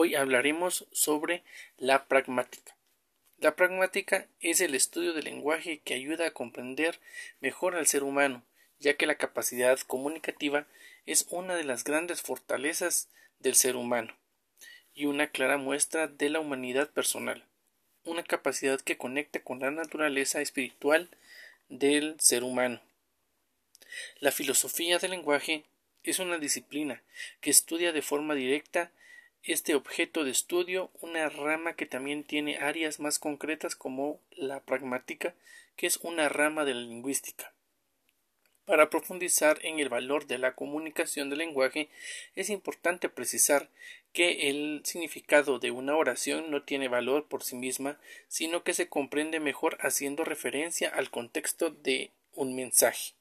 Hoy hablaremos sobre la pragmática. La pragmática es el estudio del lenguaje que ayuda a comprender mejor al ser humano, ya que la capacidad comunicativa es una de las grandes fortalezas del ser humano y una clara muestra de la humanidad personal, una capacidad que conecta con la naturaleza espiritual del ser humano. La filosofía del lenguaje es una disciplina que estudia de forma directa este objeto de estudio una rama que también tiene áreas más concretas como la pragmática, que es una rama de la lingüística. Para profundizar en el valor de la comunicación del lenguaje, es importante precisar que el significado de una oración no tiene valor por sí misma, sino que se comprende mejor haciendo referencia al contexto de un mensaje.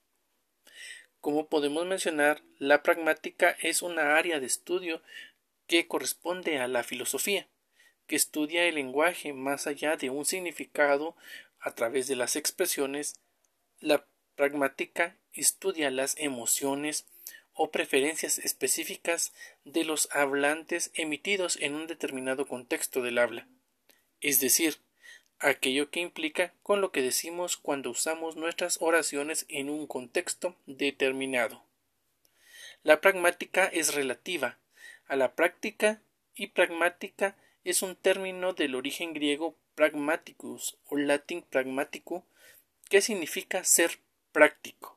Como podemos mencionar, la pragmática es una área de estudio que corresponde a la filosofía, que estudia el lenguaje más allá de un significado a través de las expresiones. La pragmática estudia las emociones o preferencias específicas de los hablantes emitidos en un determinado contexto del habla, es decir, aquello que implica con lo que decimos cuando usamos nuestras oraciones en un contexto determinado. La pragmática es relativa, a la práctica y pragmática es un término del origen griego pragmaticus o latín pragmatico que significa ser práctico.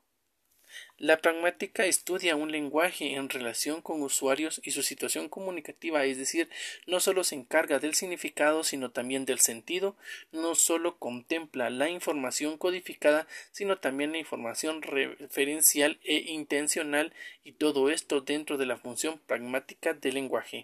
La pragmática estudia un lenguaje en relación con usuarios y su situación comunicativa, es decir, no solo se encarga del significado, sino también del sentido, no solo contempla la información codificada, sino también la información referencial e intencional, y todo esto dentro de la función pragmática del lenguaje.